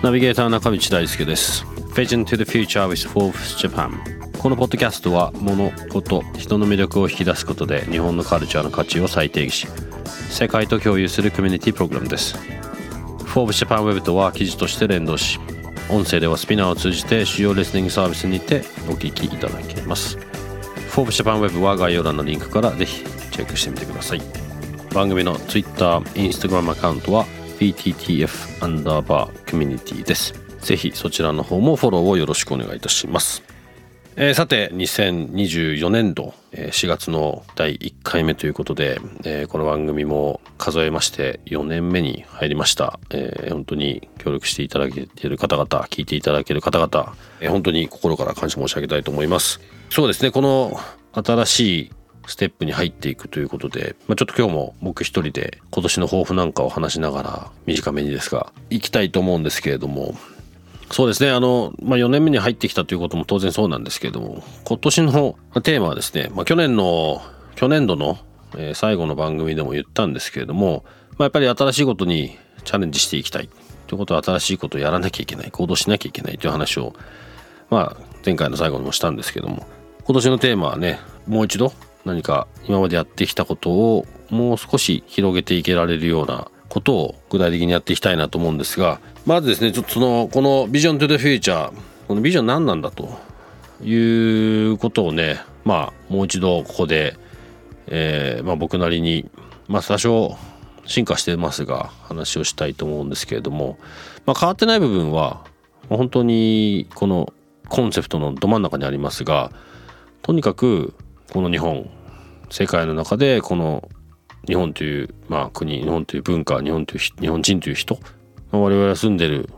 ナビゲーター中道大輔です。Vision to the Future with Forbes Japan このポッドキャストは物事人の魅力を引き出すことで日本のカルチャーの価値を再定義し世界と共有するコミュニティプログラムです。Forbes Japan Web とは記事として連動し音声ではスピナーを通じて主要レスニングサービスにてお聞きいただけます。Forbes Japan Web は概要欄のリンクからぜひチェックしてみてください。番組の Twitter、Instagram アカウントは BTTF アンダーバーコミュニティです。ぜひそちらの方もフォローをよろしくお願いいたします。えー、さて2024年度4月の第1回目ということで、えー、この番組も数えまして4年目に入りました、えー、本当に協力していただけている方々聞いていただける方々、えー、本当に心から感謝申し上げたいと思いますそうですねこの新しいステップに入っていくということで、まあ、ちょっと今日も僕一人で今年の抱負なんかを話しながら短めにですが行きたいと思うんですけれども。そうですねあの、まあ、4年目に入ってきたということも当然そうなんですけれども今年のテーマはですね、まあ、去年の去年度の最後の番組でも言ったんですけれども、まあ、やっぱり新しいことにチャレンジしていきたいということは新しいことをやらなきゃいけない行動しなきゃいけないという話を、まあ、前回の最後にもしたんですけども今年のテーマはねもう一度何か今までやってきたことをもう少し広げていけられるようなことを具体的にやっていきたいなと思うんですがまずですねちょっとそのこのビジョントゥ the future このビジョン何なんだということをねまあもう一度ここで、えー、まあ、僕なりにまあ多少進化してますが話をしたいと思うんですけれども、まあ、変わってない部分は本当にこのコンセプトのど真ん中にありますがとにかくこの日本世界の中でこの日本という、まあ、国日本という文化日本という日本人という人我々が住んでる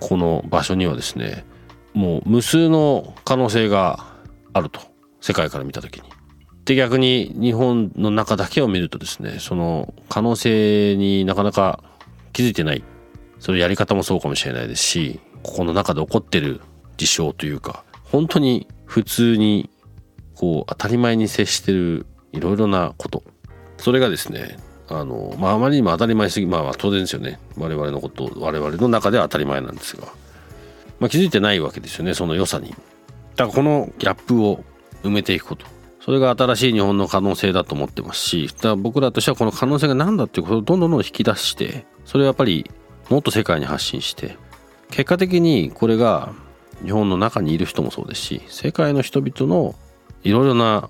この場所にはですねもう無数の可能性があると世界から見た時に。で逆に日本の中だけを見るとですねその可能性になかなか気づいてないそのやり方もそうかもしれないですしここの中で起こってる事象というか本当に普通にこう当たり前に接してるいろいろなこと。それがですねあの、まあ、あまりにも当たり前すぎまあ当然ですよね。我々のこと我々の中では当たり前なんですが、まあ、気づいてないわけですよねその良さに。だからこのギャップを埋めていくこと。それが新しい日本の可能性だと思ってますしだから僕らとしてはこの可能性が何だっていうことをどんどんどん引き出してそれをやっぱりもっと世界に発信して結果的にこれが日本の中にいる人もそうですし世界の人々のいろいろな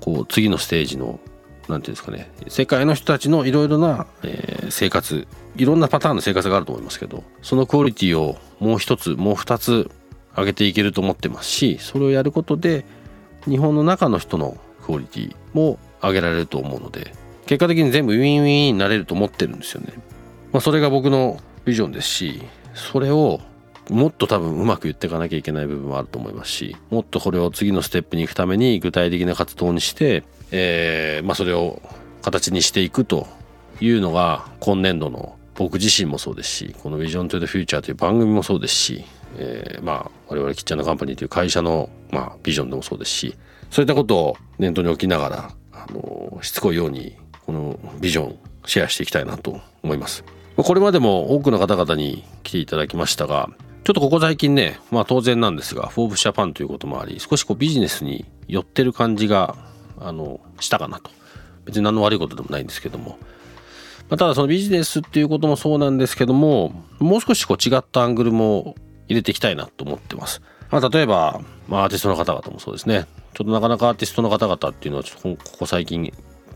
こう次のステージの何て言うんですかね世界の人たちのいろいろな、えー、生活いろんなパターンの生活があると思いますけどそのクオリティをもう一つもう二つ上げていけると思ってますしそれをやることで日本の中の人のクオリティも上げられると思うので結果的に全部ウィンウィンになれると思ってるんですよね。まあ、それが僕のビジョンですしそれをもっと多分うまく言っていかなきゃいけない部分もあると思いますしもっとこれを次のステップに行くために具体的な活動にして、えーまあ、それを形にしていくというのが今年度の僕自身もそうですしこの Vision to the Future という番組もそうですし、えー、まあ我々キッチャーのカンパニーという会社の、まあ、ビジョンでもそうですしそういったことを念頭に置きながらあのしつこいようにこのビジョンシェアしていきたいなと思います。これまでも多くの方々に来ていただきましたがちょっとここ最近ね、まあ当然なんですが、フォーブスジャパンということもあり、少しこうビジネスに寄ってる感じが、あの、したかなと。別に何の悪いことでもないんですけども。まあ、ただそのビジネスっていうこともそうなんですけども、もう少しこう違ったアングルも入れていきたいなと思ってます。まあ例えば、まあアーティストの方々もそうですね。ちょっとなかなかアーティストの方々っていうのはちょっとここ最近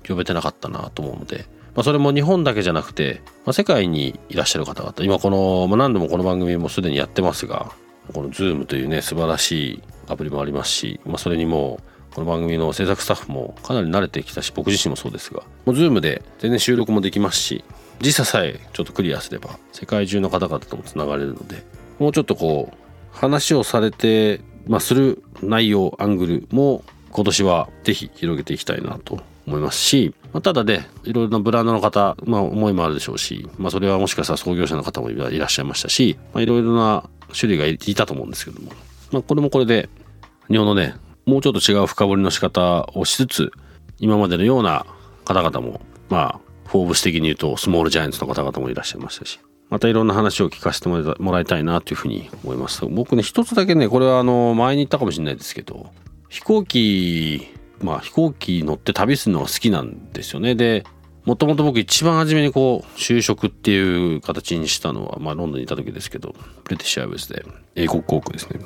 呼べてなかったなと思うので、まあ、それも日本だけじゃなくて、まあ、世界にいらっしゃる方々今この、まあ、何度もこの番組もすでにやってますがこの Zoom というね素晴らしいアプリもありますし、まあ、それにもこの番組の制作スタッフもかなり慣れてきたし僕自身もそうですがもう Zoom で全然収録もできますし時差さえちょっとクリアすれば世界中の方々ともつながれるのでもうちょっとこう話をされて、まあ、する内容アングルも今年はぜひ広げていきたいなと思いますし、まあ、ただねいろいろなブランドの方、まあ、思いもあるでしょうし、まあ、それはもしかしたら創業者の方もいらっしゃいましたし、まあ、いろいろな種類がいたと思うんですけども、まあ、これもこれで日本のねもうちょっと違う深掘りの仕方をしつつ今までのような方々もまあフォーブス的に言うとスモールジャイアンツの方々もいらっしゃいましたしまたいろんな話を聞かせてもらいたいなというふうに思います。僕ね一つだけねこれはあの前に言ったかもしれないですけど飛行機まあ飛行機乗って旅するのが好きなんですよね。でもともと僕一番初めにこう就職っていう形にしたのは、まあ、ロンドンにいた時ですけどプレティッシュアイブスで英国航空ですね。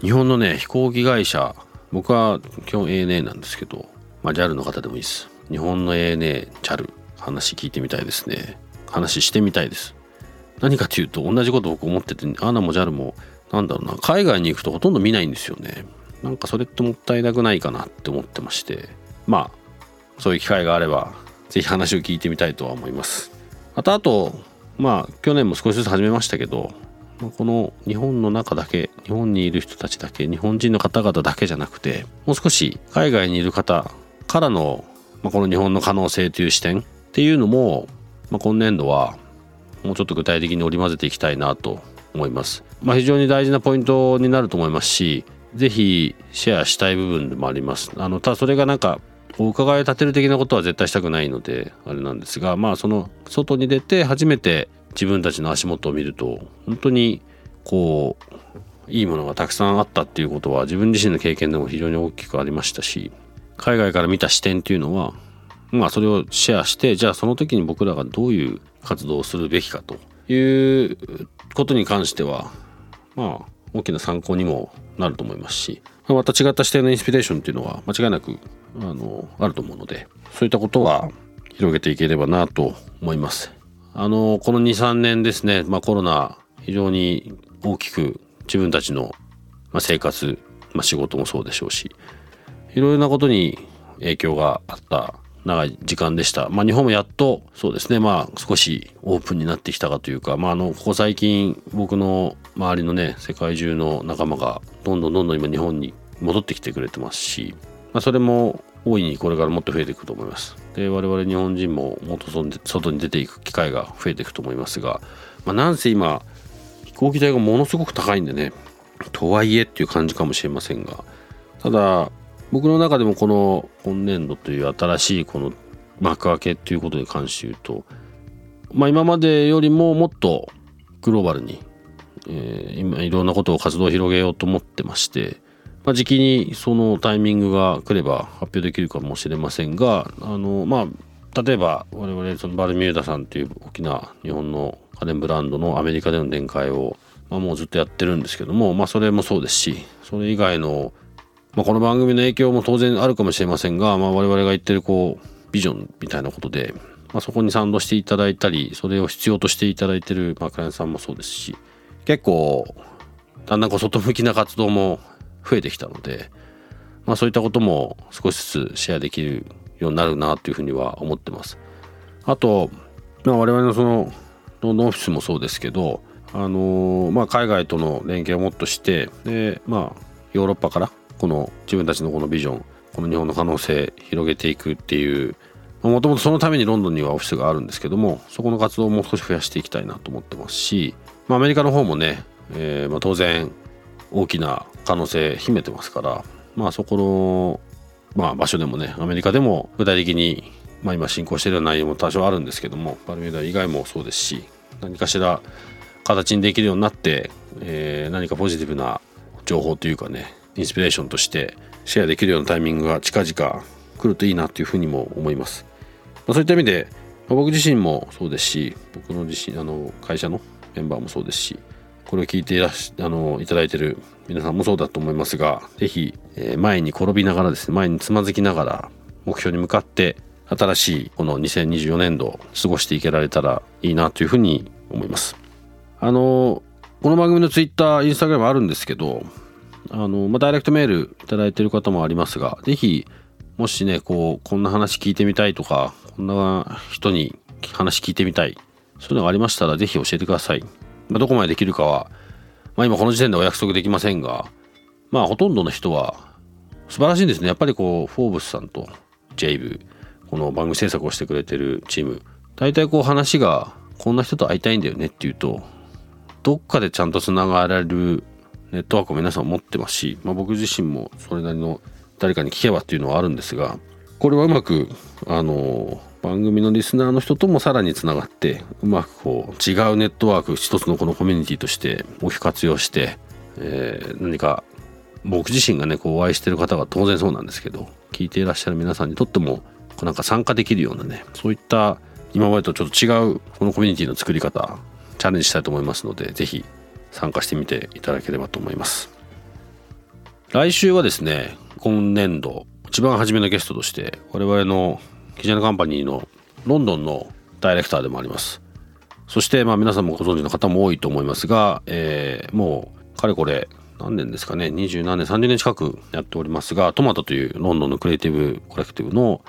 日本のね飛行機会社僕は基本 ANA なんですけど、まあ、JAL の方でもいいです。日本の ANA、JAL 話聞いてみたいですね。話してみたいです。何かというと同じこと僕思っててアナも JAL もなんだろうな海外に行くとほとんど見ないんですよね。なんかそれってもったいなくないかなって思ってましてまあそういう機会があれば是非話を聞いてみたいとは思いますまたあとまあ去年も少しずつ始めましたけどこの日本の中だけ日本にいる人たちだけ日本人の方々だけじゃなくてもう少し海外にいる方からの、まあ、この日本の可能性という視点っていうのも、まあ、今年度はもうちょっと具体的に織り交ぜていきたいなと思います。まあ、非常に大事なポイントになると思いますし、ぜひシェアしたい部分でもあります。あのただそれがなんかお伺い立てる的なことは絶対したくないのであれなんですがまあその外に出て初めて自分たちの足元を見ると本当にこういいものがたくさんあったっていうことは自分自身の経験でも非常に大きくありましたし海外から見た視点っていうのはまあそれをシェアしてじゃあその時に僕らがどういう活動をするべきかということに関してはまあ大きな参考にもなると思いますしまた違った視点のインスピレーションっていうのは間違いなくあのあると思うのでそういったことは広げていければなと思います。あのこの23年ですね、まあ、コロナ非常に大きく自分たちの生活、まあ、仕事もそうでしょうしいろいろなことに影響があった長い時間でした。まあ日本もやっとそうですね、まあ少しオープンになってきたかというか、まああの、ここ最近僕の周りのね、世界中の仲間がどんどんどんどん今日本に戻ってきてくれてますし、まあそれも大いにこれからもっと増えていくと思います。で、我々日本人ももっと外に出ていく機会が増えていくと思いますが、まあなんせ今、飛行機代がものすごく高いんでね、とはいえっていう感じかもしれませんが、ただ、僕の中でもこの今年度という新しいこの幕開けっていうことに関して言うと、まあ、今までよりももっとグローバルに、えー、今いろんなことを活動を広げようと思ってまして、まあ、時期にそのタイミングが来れば発表できるかもしれませんがあのまあ例えば我々そのバルミューダさんという大きな日本の家電ブランドのアメリカでの展開を、まあ、もうずっとやってるんですけども、まあ、それもそうですしそれ以外のまあ、この番組の影響も当然あるかもしれませんが、まあ、我々が言ってるこうビジョンみたいなことで、まあ、そこに賛同していただいたりそれを必要としていただいてる、まあ、クライアントさんもそうですし結構だんだんこう外向きな活動も増えてきたので、まあ、そういったことも少しずつシェアできるようになるなというふうには思ってます。あと、まあ、我々のそのロンドンオフィスもそうですけど、あのー、まあ、海外との連携をもっとしてで、まあ、ヨーロッパからこの自分たちのこのビジョンこの日本の可能性広げていくっていうもともとそのためにロンドンにはオフィスがあるんですけどもそこの活動をもう少し増やしていきたいなと思ってますし、まあ、アメリカの方もね、えー、ま当然大きな可能性秘めてますからまあそこの、まあ、場所でもねアメリカでも具体的に、まあ、今進行している内容も多少あるんですけどもバルミューダ以外もそうですし何かしら形にできるようになって、えー、何かポジティブな情報というかねインスピレーションとしてシェアできるようなタイミングが近々来るといいなというふうにも思います。まあ、そういった意味で、まあ、僕自身もそうですし僕の自身あの会社のメンバーもそうですしこれを聞いていらしあのいただいてる皆さんもそうだと思いますが是非、えー、前に転びながらですね前につまずきながら目標に向かって新しいこの2024年度を過ごしていけられたらいいなというふうに思います。あのこの番組のツイッターインスタグラムあるんですけどあの、まあ、ダイレクトメールいただいてる方もありますが、ぜひ、もしね、こう、こんな話聞いてみたいとか、こんな人に話聞いてみたい、そういうのがありましたら、ぜひ教えてください。まあ、どこまでできるかは、まあ、今この時点でお約束できませんが、まあ、ほとんどの人は、素晴らしいんですね。やっぱりこう、フォーブスさんとジェイブ、この番組制作をしてくれてるチーム、大体こう話が、こんな人と会いたいんだよねっていうと、どっかでちゃんとつながれるネットワークを皆さん持ってますし、まあ、僕自身もそれなりの誰かに聞けばっていうのはあるんですがこれはうまくあの番組のリスナーの人ともさらにつながってうまくこう違うネットワーク一つのこのコミュニティとして大きく活用して、えー、何か僕自身がねこうお会いしてる方が当然そうなんですけど聞いていらっしゃる皆さんにとってもなんか参加できるようなねそういった今までとちょっと違うこのコミュニティの作り方チャレンジしたいと思いますので是非参加してみていただければと思います。来週はですね今年度一番初めのゲストとして我々のキジャナカンパニーのロンドンのダイレクターでもあります。そしてまあ皆さんもご存知の方も多いと思いますが、えー、もうかれこれ何年ですかね二十何年30年近くやっておりますがトマトというロンドンのクリエイティブコレクティブの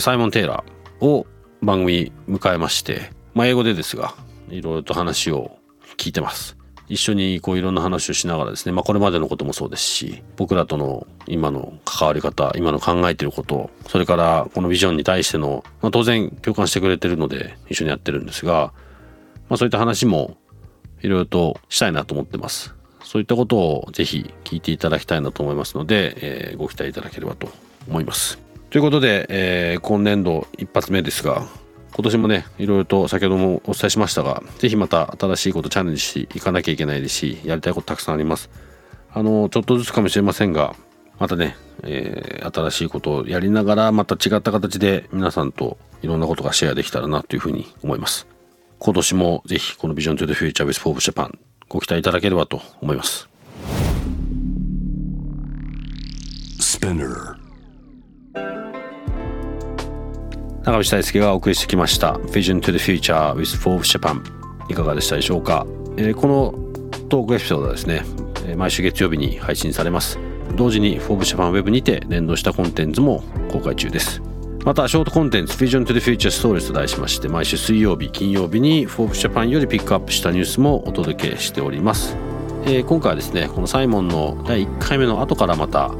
サイモン・テイラーを番組迎えましてまあ英語でですがいろいろと話を聞いてます。一緒にこういろんな話をしながらですね、まあ、これまでのこともそうですし僕らとの今の関わり方今の考えてることそれからこのビジョンに対しての、まあ、当然共感してくれてるので一緒にやってるんですが、まあ、そういった話もいろいろとしたいなと思ってます。そういったことをぜひ聞いていただきたいなと思いますので、えー、ご期待いただければと思います。ということで、えー、今年度一発目ですが今年もねいろいろと先ほどもお伝えしましたが是非また新しいことチャレンジしていかなきゃいけないですしやりたいことたくさんあります。あのちょっとずつかもしれませんがまたね、えー、新しいことをやりながらまた違った形で皆さんといろんなことがシェアできたらなというふうに思います。今年もぜひこの Vision to the Future with Forbes Japan ご期待いただければと思います。Spinner. 長渕大輔がお送りしてきました Vision to the Future with Forbes Japan いかがでしたでしょうか、えー、このトークエピソードはですね毎週月曜日に配信されます。同時に Forbes Japan Web にて連動したコンテンツも公開中です。またショートコンテンツ Vision to the Future Stories と題しまして毎週水曜日金曜日に Forbes Japan よりピックアップしたニュースもお届けしております、えー、今回はですねこのサイモンの第1回目の後からまた、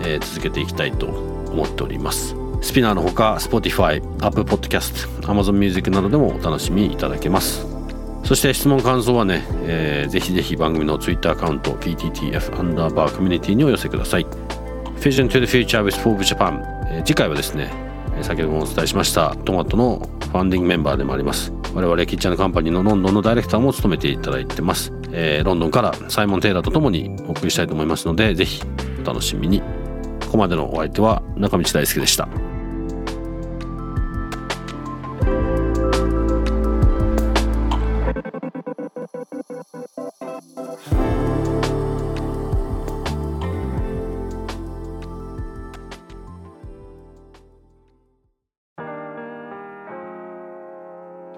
えー、続けていきたいと思っております。スピナーのほか Spotify、Apple Podcast、Amazon Music などでもお楽しみいただけます。そして質問感想はね、えー、ぜひぜひ番組の Twitter アカウント PTTF アンダーバーコミュニティにお寄せください。Vision to the Future with Forbes Japan、えー、次回はですね先ほどもお伝えしましたトマトのファンディングメンバーでもあります。我々キッチャーのカンパニーのロンドンのダイレクターも務めていただいてます、えー、ロンドンからサイモン・テイラーとともにお送りしたいと思いますのでぜひお楽しみに。ここまでのお相手は中道大輔でした。